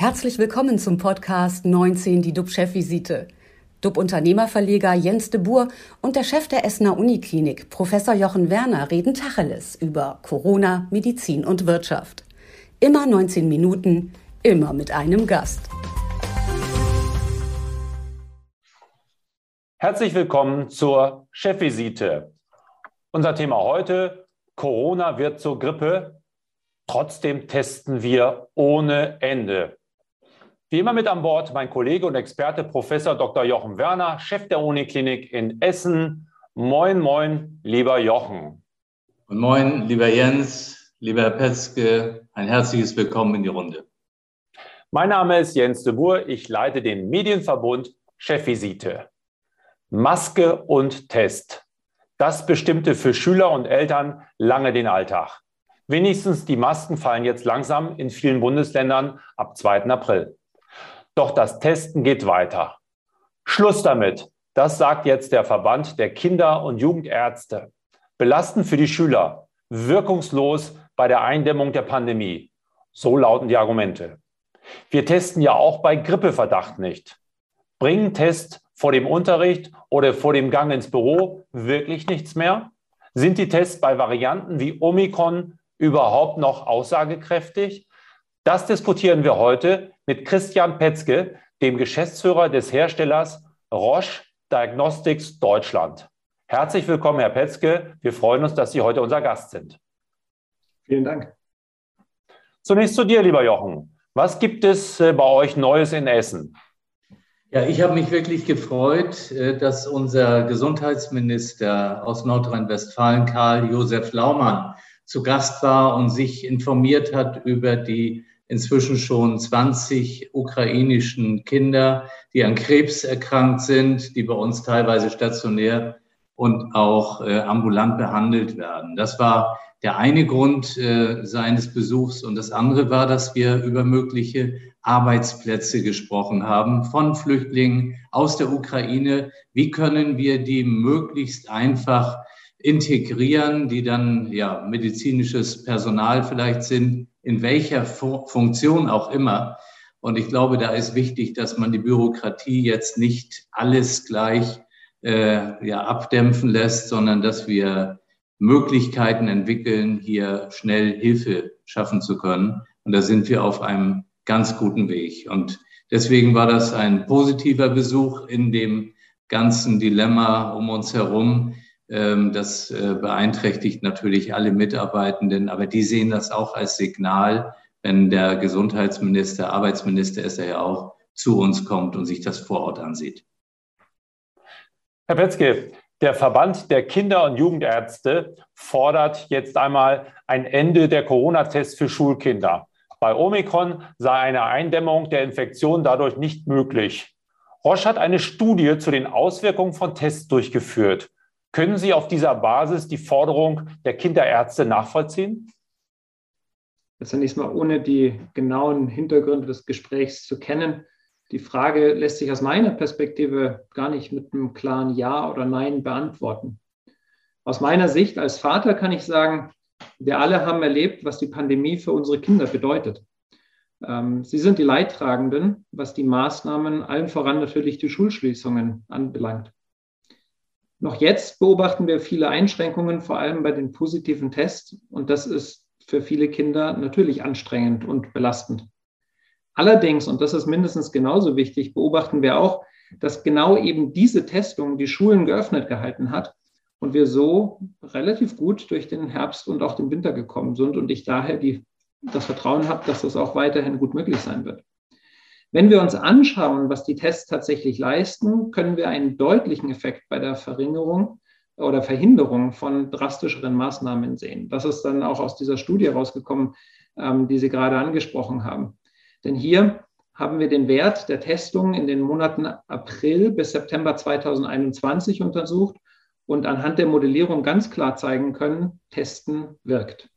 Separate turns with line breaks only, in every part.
Herzlich willkommen zum Podcast 19, die DUB-Chefvisite. DUB-Unternehmerverleger Jens de Boer und der Chef der Essener Uniklinik, Professor Jochen Werner, reden Tacheles über Corona, Medizin und Wirtschaft. Immer 19 Minuten, immer mit einem Gast.
Herzlich willkommen zur Chefvisite. Unser Thema heute, Corona wird zur Grippe. Trotzdem testen wir ohne Ende. Wie immer mit an Bord mein Kollege und Experte Professor Dr. Jochen Werner, Chef der Uniklinik in Essen. Moin, moin, lieber Jochen.
Und moin, lieber Jens, lieber Herr Petzke, ein herzliches Willkommen in die Runde.
Mein Name ist Jens de Boer, ich leite den Medienverbund Chefvisite. Maske und Test. Das bestimmte für Schüler und Eltern lange den Alltag. Wenigstens die Masken fallen jetzt langsam in vielen Bundesländern ab 2. April. Doch das Testen geht weiter. Schluss damit. Das sagt jetzt der Verband der Kinder- und Jugendärzte. Belastend für die Schüler, wirkungslos bei der Eindämmung der Pandemie. So lauten die Argumente. Wir testen ja auch bei Grippeverdacht nicht. Bringen Test vor dem Unterricht oder vor dem Gang ins Büro wirklich nichts mehr? Sind die Tests bei Varianten wie Omikron überhaupt noch aussagekräftig? Das diskutieren wir heute mit Christian Petzke, dem Geschäftsführer des Herstellers Roche Diagnostics Deutschland. Herzlich willkommen, Herr Petzke. Wir freuen uns, dass Sie heute unser Gast sind.
Vielen Dank.
Zunächst zu dir, lieber Jochen. Was gibt es äh, bei euch Neues in Essen?
Ja, ich habe mich wirklich gefreut, äh, dass unser Gesundheitsminister aus Nordrhein-Westfalen, Karl Josef Laumann, zu Gast war und sich informiert hat über die inzwischen schon 20 ukrainischen Kinder, die an Krebs erkrankt sind, die bei uns teilweise stationär und auch äh, ambulant behandelt werden. Das war der eine Grund äh, seines Besuchs. Und das andere war, dass wir über mögliche Arbeitsplätze gesprochen haben von Flüchtlingen aus der Ukraine. Wie können wir die möglichst einfach integrieren, die dann ja medizinisches Personal vielleicht sind, in welcher Funktion auch immer. Und ich glaube, da ist wichtig, dass man die Bürokratie jetzt nicht alles gleich äh, ja, abdämpfen lässt, sondern dass wir Möglichkeiten entwickeln, hier schnell Hilfe schaffen zu können. Und da sind wir auf einem ganz guten Weg. Und deswegen war das ein positiver Besuch in dem ganzen Dilemma um uns herum. Ähm, das äh, beeinträchtigt natürlich alle Mitarbeitenden, aber die sehen das auch als Signal, wenn der Gesundheitsminister, Arbeitsminister ist er ja auch, zu uns kommt und sich das vor Ort ansieht.
Herr Petzke, der Verband der Kinder- und Jugendärzte fordert jetzt einmal ein Ende der Corona-Tests für Schulkinder. Bei Omikron sei eine Eindämmung der Infektion dadurch nicht möglich. Roche hat eine Studie zu den Auswirkungen von Tests durchgeführt. Können Sie auf dieser Basis die Forderung der Kinderärzte nachvollziehen?
Zunächst mal, ohne die genauen Hintergründe des Gesprächs zu kennen, die Frage lässt sich aus meiner Perspektive gar nicht mit einem klaren Ja oder Nein beantworten. Aus meiner Sicht als Vater kann ich sagen, wir alle haben erlebt, was die Pandemie für unsere Kinder bedeutet. Ähm, sie sind die Leidtragenden, was die Maßnahmen, allen voran natürlich die Schulschließungen anbelangt. Noch jetzt beobachten wir viele Einschränkungen, vor allem bei den positiven Tests. Und das ist für viele Kinder natürlich anstrengend und belastend. Allerdings, und das ist mindestens genauso wichtig, beobachten wir auch, dass genau eben diese Testung die Schulen geöffnet gehalten hat und wir so relativ gut durch den Herbst und auch den Winter gekommen sind und ich daher die, das Vertrauen habe, dass das auch weiterhin gut möglich sein wird. Wenn wir uns anschauen, was die Tests tatsächlich leisten, können wir einen deutlichen Effekt bei der Verringerung oder Verhinderung von drastischeren Maßnahmen sehen. Das ist dann auch aus dieser Studie rausgekommen, ähm, die Sie gerade angesprochen haben. Denn hier haben wir den Wert der Testung in den Monaten April bis September 2021 untersucht und anhand der Modellierung ganz klar zeigen können, Testen wirkt.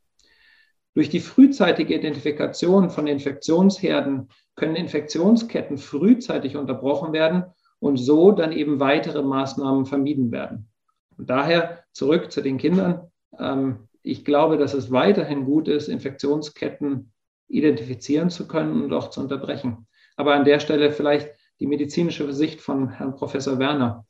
Durch die frühzeitige Identifikation von Infektionsherden können Infektionsketten frühzeitig unterbrochen werden und so dann eben weitere Maßnahmen vermieden werden. Und daher zurück zu den Kindern. Ähm, ich glaube, dass es weiterhin gut ist, Infektionsketten identifizieren zu können und auch zu unterbrechen. Aber an der Stelle vielleicht die medizinische Sicht von Herrn Professor Werner.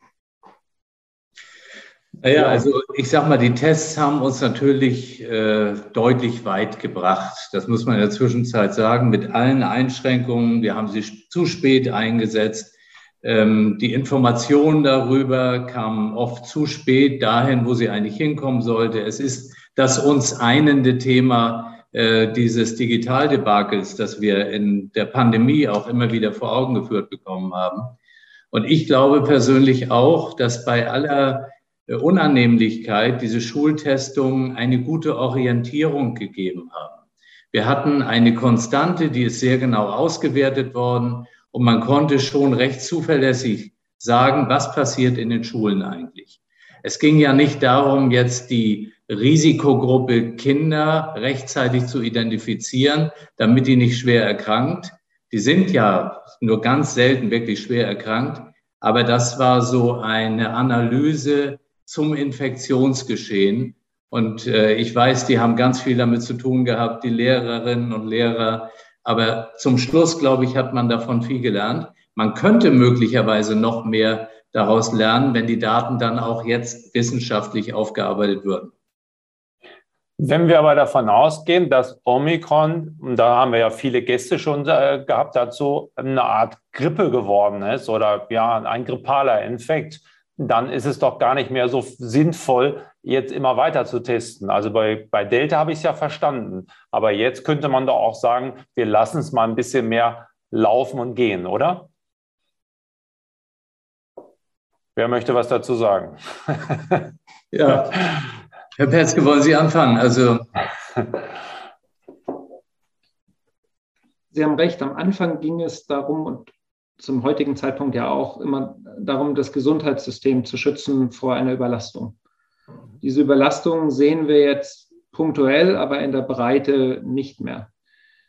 Naja, also ich sag mal, die Tests haben uns natürlich äh, deutlich weit gebracht. Das muss man in der Zwischenzeit sagen, mit allen Einschränkungen. Wir haben sie zu spät eingesetzt. Ähm, die Informationen darüber kamen oft zu spät dahin, wo sie eigentlich hinkommen sollte. Es ist das uns einende Thema äh, dieses Digitaldebakels, das wir in der Pandemie auch immer wieder vor Augen geführt bekommen haben. Und ich glaube persönlich auch, dass bei aller Unannehmlichkeit diese Schultestungen eine gute Orientierung gegeben haben. Wir hatten eine Konstante, die ist sehr genau ausgewertet worden und man konnte schon recht zuverlässig sagen, was passiert in den Schulen eigentlich. Es ging ja nicht darum, jetzt die Risikogruppe Kinder rechtzeitig zu identifizieren, damit die nicht schwer erkrankt. Die sind ja nur ganz selten wirklich schwer erkrankt. Aber das war so eine Analyse zum Infektionsgeschehen. Und äh, ich weiß, die haben ganz viel damit zu tun gehabt, die Lehrerinnen und Lehrer. Aber zum Schluss, glaube ich, hat man davon viel gelernt. Man könnte möglicherweise noch mehr daraus lernen, wenn die Daten dann auch jetzt wissenschaftlich aufgearbeitet würden.
Wenn wir aber davon ausgehen, dass Omikron, und da haben wir ja viele Gäste schon äh, gehabt dazu, eine Art Grippe geworden ist oder ja, ein grippaler Infekt, dann ist es doch gar nicht mehr so sinnvoll, jetzt immer weiter zu testen. Also bei, bei Delta habe ich es ja verstanden. Aber jetzt könnte man doch auch sagen, wir lassen es mal ein bisschen mehr laufen und gehen, oder? Wer möchte was dazu sagen?
ja. Herr Petzke, wollen Sie anfangen? Also
Sie haben recht, am Anfang ging es darum und zum heutigen Zeitpunkt ja auch immer darum, das Gesundheitssystem zu schützen vor einer Überlastung. Diese Überlastung sehen wir jetzt punktuell, aber in der Breite nicht mehr.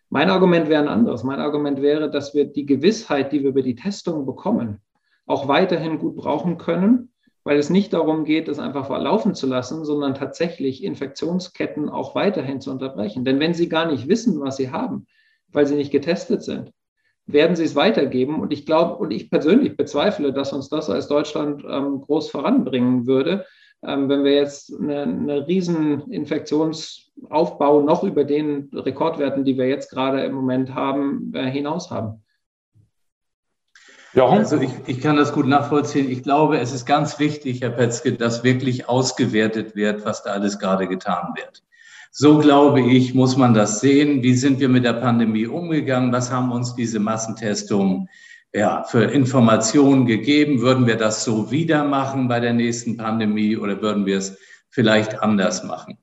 Mein Argument wäre ein anderes. Mein Argument wäre, dass wir die Gewissheit, die wir über die Testung bekommen, auch weiterhin gut brauchen können weil es nicht darum geht, es einfach verlaufen zu lassen, sondern tatsächlich Infektionsketten auch weiterhin zu unterbrechen. Denn wenn Sie gar nicht wissen, was Sie haben, weil Sie nicht getestet sind, werden Sie es weitergeben. Und ich glaube, und ich persönlich bezweifle, dass uns das als Deutschland ähm, groß voranbringen würde, ähm, wenn wir jetzt eine, eine riesen Infektionsaufbau noch über den Rekordwerten, die wir jetzt gerade im Moment haben, äh, hinaus haben.
Ja. Also ich, ich kann das gut nachvollziehen. Ich glaube, es ist ganz wichtig, Herr Petzke, dass wirklich ausgewertet wird, was da alles gerade getan wird. So glaube ich, muss man das sehen. Wie sind wir mit der Pandemie umgegangen? Was haben uns diese Massentestungen ja, für Informationen gegeben? Würden wir das so wieder machen bei der nächsten Pandemie oder würden wir es vielleicht anders machen?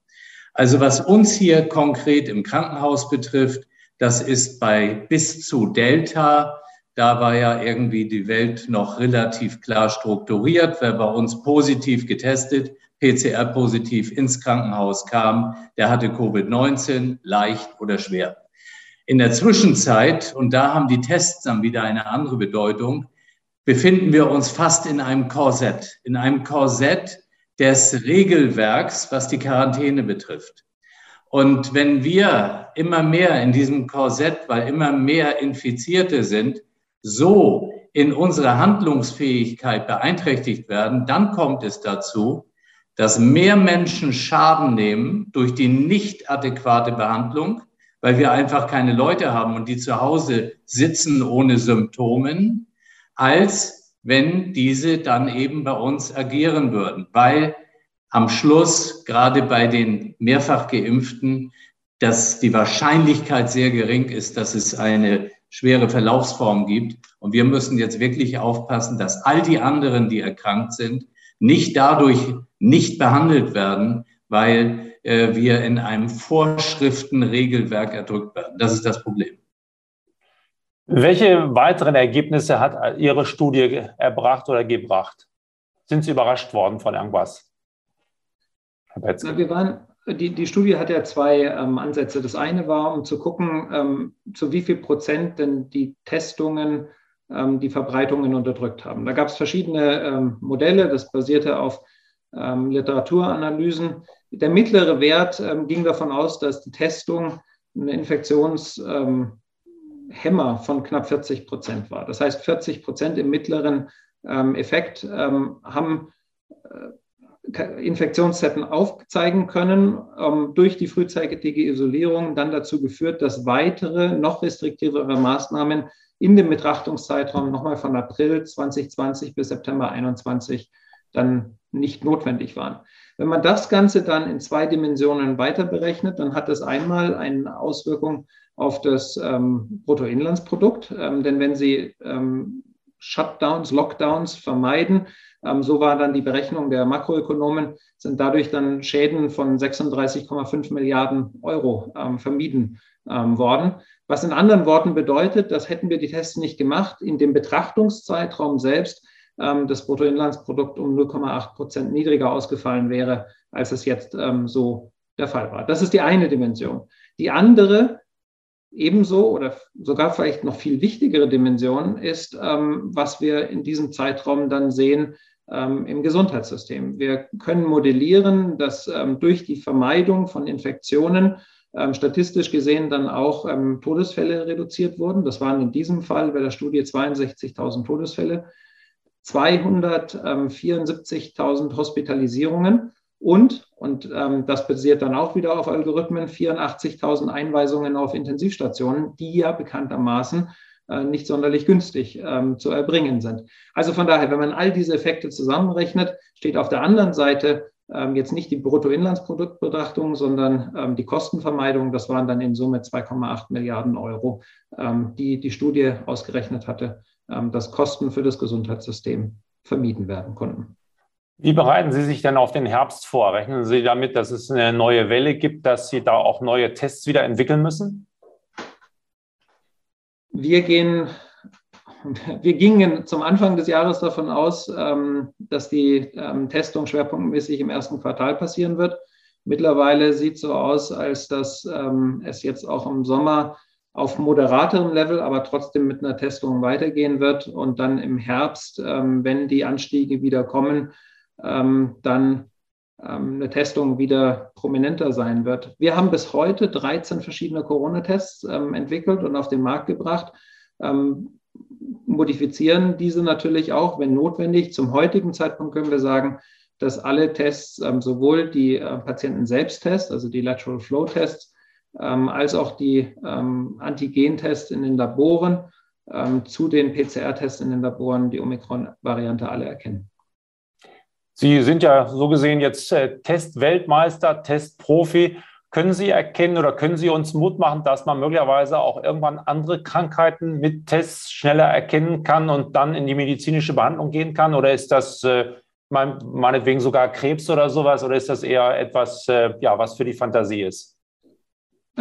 Also was uns hier konkret im Krankenhaus betrifft, das ist bei bis zu Delta da war ja irgendwie die Welt noch relativ klar strukturiert. Wer bei uns positiv getestet, PCR-positiv ins Krankenhaus kam, der hatte Covid-19, leicht oder schwer. In der Zwischenzeit, und da haben die Tests dann wieder eine andere Bedeutung, befinden wir uns fast in einem Korsett, in einem Korsett des Regelwerks, was die Quarantäne betrifft. Und wenn wir immer mehr in diesem Korsett, weil immer mehr Infizierte sind, so in unserer Handlungsfähigkeit beeinträchtigt werden, dann kommt es dazu, dass mehr Menschen Schaden nehmen durch die nicht adäquate Behandlung, weil wir einfach keine Leute haben und die zu Hause sitzen ohne Symptomen, als wenn diese dann eben bei uns agieren würden, weil am Schluss gerade bei den mehrfach geimpften, dass die Wahrscheinlichkeit sehr gering ist, dass es eine schwere Verlaufsformen gibt. Und wir müssen jetzt wirklich aufpassen, dass all die anderen, die erkrankt sind, nicht dadurch nicht behandelt werden, weil äh, wir in einem Vorschriftenregelwerk erdrückt werden. Das ist das Problem.
Welche weiteren Ergebnisse hat Ihre Studie erbracht oder gebracht? Sind Sie überrascht worden von irgendwas?
Na, wir waren die, die Studie hat ja zwei ähm, Ansätze. Das eine war, um zu gucken, ähm, zu wie viel Prozent denn die Testungen ähm, die Verbreitungen unterdrückt haben. Da gab es verschiedene ähm, Modelle, das basierte auf ähm, Literaturanalysen. Der mittlere Wert ähm, ging davon aus, dass die Testung eine Infektionshemmer ähm, von knapp 40 Prozent war. Das heißt, 40 Prozent im mittleren ähm, Effekt ähm, haben äh, Infektionszeiten aufzeigen können, durch die frühzeitige Isolierung dann dazu geführt, dass weitere, noch restriktivere Maßnahmen in dem Betrachtungszeitraum nochmal von April 2020 bis September 2021 dann nicht notwendig waren. Wenn man das Ganze dann in zwei Dimensionen weiter berechnet, dann hat das einmal eine Auswirkung auf das ähm, Bruttoinlandsprodukt. Ähm, denn wenn Sie ähm, Shutdowns, Lockdowns vermeiden, ähm, so war dann die Berechnung der Makroökonomen, sind dadurch dann Schäden von 36,5 Milliarden Euro ähm, vermieden ähm, worden. Was in anderen Worten bedeutet, dass hätten wir die Tests nicht gemacht, in dem Betrachtungszeitraum selbst das Bruttoinlandsprodukt um 0,8 Prozent niedriger ausgefallen wäre, als es jetzt ähm, so der Fall war. Das ist die eine Dimension. Die andere, ebenso oder sogar vielleicht noch viel wichtigere Dimension ist, ähm, was wir in diesem Zeitraum dann sehen ähm, im Gesundheitssystem. Wir können modellieren, dass ähm, durch die Vermeidung von Infektionen ähm, statistisch gesehen dann auch Todesfälle reduziert wurden. Das waren in diesem Fall bei der Studie 62.000 Todesfälle 274.000 Hospitalisierungen und, und ähm, das basiert dann auch wieder auf Algorithmen, 84.000 Einweisungen auf Intensivstationen, die ja bekanntermaßen äh, nicht sonderlich günstig ähm, zu erbringen sind. Also von daher, wenn man all diese Effekte zusammenrechnet, steht auf der anderen Seite ähm, jetzt nicht die Bruttoinlandsproduktbetrachtung, sondern ähm, die Kostenvermeidung. Das waren dann in Summe 2,8 Milliarden Euro, ähm, die die Studie ausgerechnet hatte dass Kosten für das Gesundheitssystem vermieden werden konnten.
Wie bereiten Sie sich denn auf den Herbst vor? Rechnen Sie damit, dass es eine neue Welle gibt, dass Sie da auch neue Tests wieder entwickeln müssen?
Wir gehen, wir gingen zum Anfang des Jahres davon aus, ähm, dass die ähm, Testung schwerpunktmäßig im ersten Quartal passieren wird. Mittlerweile sieht es so aus, als dass es jetzt auch im Sommer auf moderaterem Level, aber trotzdem mit einer Testung weitergehen wird und dann im Herbst, ähm, wenn die Anstiege wieder kommen, ähm, dann ähm, eine Testung wieder prominenter sein wird. Wir haben bis heute 13 verschiedene Corona-Tests ähm, entwickelt und auf den Markt gebracht, ähm, modifizieren diese natürlich auch, wenn notwendig. Zum heutigen Zeitpunkt können wir sagen, dass alle Tests, ähm, sowohl die äh, Patienten-Selbsttests, also die Lateral Flow-Tests, als auch die ähm, Antigentests in den Laboren ähm, zu den PCR-Tests in den Laboren die Omikron-Variante alle erkennen.
Sie sind ja so gesehen jetzt äh, Testweltmeister, Testprofi. Können Sie erkennen oder können Sie uns Mut machen, dass man möglicherweise auch irgendwann andere Krankheiten mit Tests schneller erkennen kann und dann in die medizinische Behandlung gehen kann? Oder ist das äh, meinetwegen sogar Krebs oder sowas? Oder ist das eher etwas, äh, ja, was für die Fantasie ist?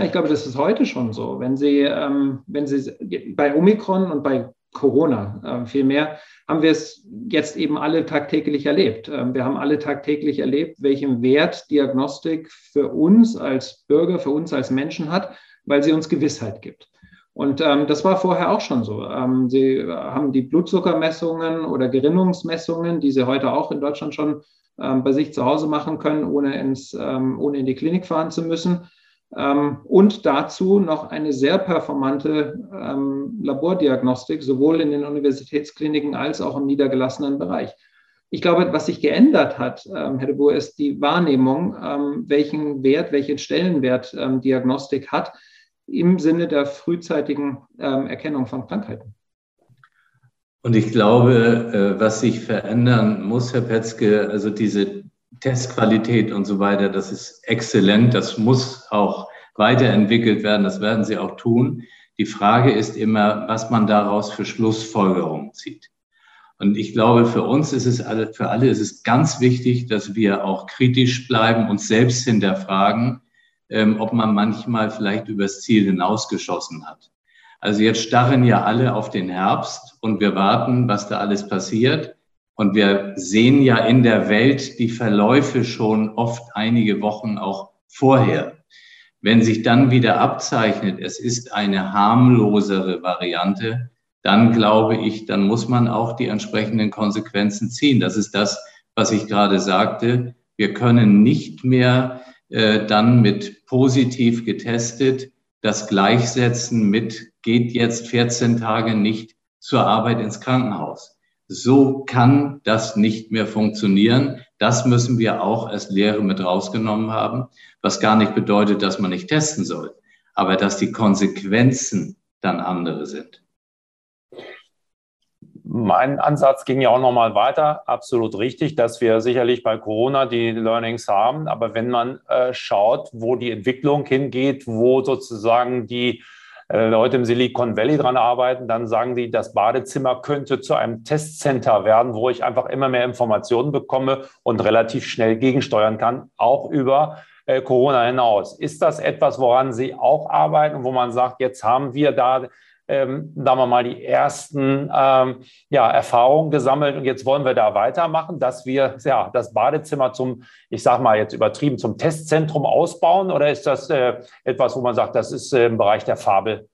Ich glaube, das ist heute schon so. Wenn Sie, ähm, wenn Sie bei Omikron und bei Corona äh, vielmehr haben wir es jetzt eben alle tagtäglich erlebt. Ähm, wir haben alle tagtäglich erlebt, welchen Wert Diagnostik für uns als Bürger, für uns als Menschen hat, weil sie uns Gewissheit gibt. Und ähm, das war vorher auch schon so. Ähm, sie haben die Blutzuckermessungen oder Gerinnungsmessungen, die Sie heute auch in Deutschland schon ähm, bei sich zu Hause machen können, ohne, ins, ähm, ohne in die Klinik fahren zu müssen und dazu noch eine sehr performante ähm, Labordiagnostik, sowohl in den Universitätskliniken als auch im niedergelassenen Bereich. Ich glaube, was sich geändert hat, ähm, Herr de Boer, ist die Wahrnehmung, ähm, welchen Wert, welchen Stellenwert ähm, Diagnostik hat im Sinne der frühzeitigen ähm, Erkennung von Krankheiten.
Und ich glaube, äh, was sich verändern muss, Herr Petzke, also diese Testqualität und so weiter, das ist exzellent. Das muss auch weiterentwickelt werden. Das werden sie auch tun. Die Frage ist immer, was man daraus für Schlussfolgerungen zieht. Und ich glaube, für uns ist es alle, für alle ist es ganz wichtig, dass wir auch kritisch bleiben, uns selbst hinterfragen, ähm, ob man manchmal vielleicht übers Ziel hinausgeschossen hat. Also jetzt starren ja alle auf den Herbst und wir warten, was da alles passiert. Und wir sehen ja in der Welt die Verläufe schon oft einige Wochen auch vorher. Wenn sich dann wieder abzeichnet, es ist eine harmlosere Variante, dann glaube ich, dann muss man auch die entsprechenden Konsequenzen ziehen. Das ist das, was ich gerade sagte. Wir können nicht mehr äh, dann mit positiv getestet das gleichsetzen mit, geht jetzt 14 Tage nicht zur Arbeit ins Krankenhaus. So kann das nicht mehr funktionieren. Das müssen wir auch als Lehre mit rausgenommen haben, was gar nicht bedeutet, dass man nicht testen soll, aber dass die Konsequenzen dann andere sind.
Mein Ansatz ging ja auch noch mal weiter. Absolut richtig, dass wir sicherlich bei Corona die Learnings haben. Aber wenn man äh, schaut, wo die Entwicklung hingeht, wo sozusagen die äh, Leute im Silicon Valley dran arbeiten, dann sagen die, das Badezimmer könnte zu einem Testcenter werden, wo ich einfach immer mehr Informationen bekomme und relativ schnell gegensteuern kann, auch über äh, Corona hinaus. Ist das etwas, woran Sie auch arbeiten, wo man sagt, jetzt haben wir da ähm, sagen wir mal, die ersten ähm, ja, Erfahrungen gesammelt und jetzt wollen wir da weitermachen, dass wir ja, das Badezimmer zum, ich sage mal jetzt übertrieben, zum Testzentrum ausbauen oder ist das äh, etwas, wo man sagt, das ist äh, im Bereich der Fabel?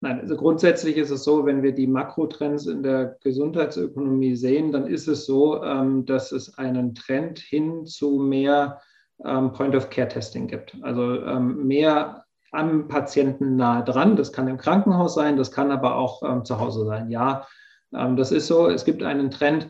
Nein, also grundsätzlich ist es so, wenn wir die Makrotrends in der Gesundheitsökonomie sehen, dann ist es so, ähm, dass es einen Trend hin zu mehr ähm, Point-of-Care-Testing gibt. Also ähm, mehr am Patienten nahe dran. Das kann im Krankenhaus sein, das kann aber auch ähm, zu Hause sein. Ja, ähm, das ist so. Es gibt einen Trend,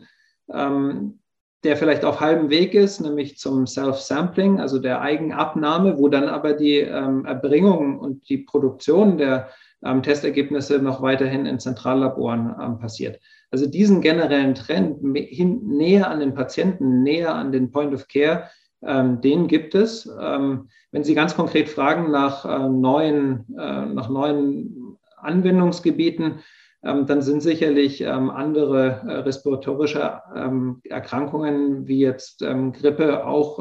ähm, der vielleicht auf halbem Weg ist, nämlich zum Self-Sampling, also der Eigenabnahme, wo dann aber die ähm, Erbringung und die Produktion der ähm, Testergebnisse noch weiterhin in Zentrallaboren ähm, passiert. Also diesen generellen Trend hin, näher an den Patienten, näher an den Point of Care, ähm, den gibt es. Ähm, wenn Sie ganz konkret fragen nach äh, neuen, äh, nach neuen Anwendungsgebieten, ähm, dann sind sicherlich ähm, andere äh, respiratorische ähm, Erkrankungen wie jetzt ähm, Grippe auch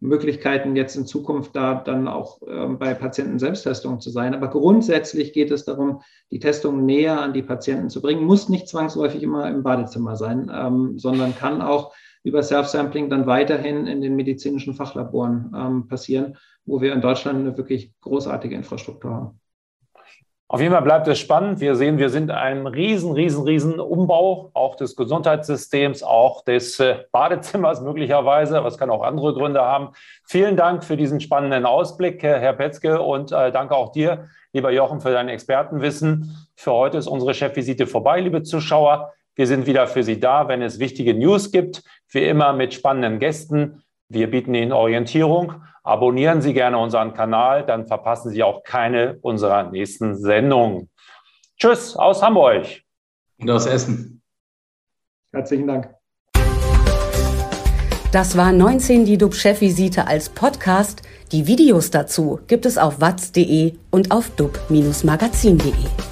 Möglichkeiten, jetzt in Zukunft da dann auch bei Patienten Selbsttestungen zu sein. Aber grundsätzlich geht es darum, die Testung näher an die Patienten zu bringen. Muss nicht zwangsläufig immer im Badezimmer sein, sondern kann auch über Self-Sampling dann weiterhin in den medizinischen Fachlaboren ähm, passieren, wo wir in Deutschland eine wirklich großartige Infrastruktur haben.
Auf jeden Fall bleibt es spannend. Wir sehen, wir sind ein riesen, riesen, riesen Umbau, auch des Gesundheitssystems, auch des äh, Badezimmers möglicherweise, aber es kann auch andere Gründe haben. Vielen Dank für diesen spannenden Ausblick, Herr Petzke, und äh, danke auch dir, lieber Jochen, für dein Expertenwissen. Für heute ist unsere Chefvisite vorbei, liebe Zuschauer. Wir sind wieder für Sie da, wenn es wichtige News gibt, wie immer mit spannenden Gästen. Wir bieten Ihnen Orientierung. Abonnieren Sie gerne unseren Kanal, dann verpassen Sie auch keine unserer nächsten Sendungen. Tschüss aus Hamburg.
Und aus Essen.
Herzlichen Dank.
Das war 19 die DUB-Chefvisite als Podcast. Die Videos dazu gibt es auf watz.de und auf dub-magazin.de.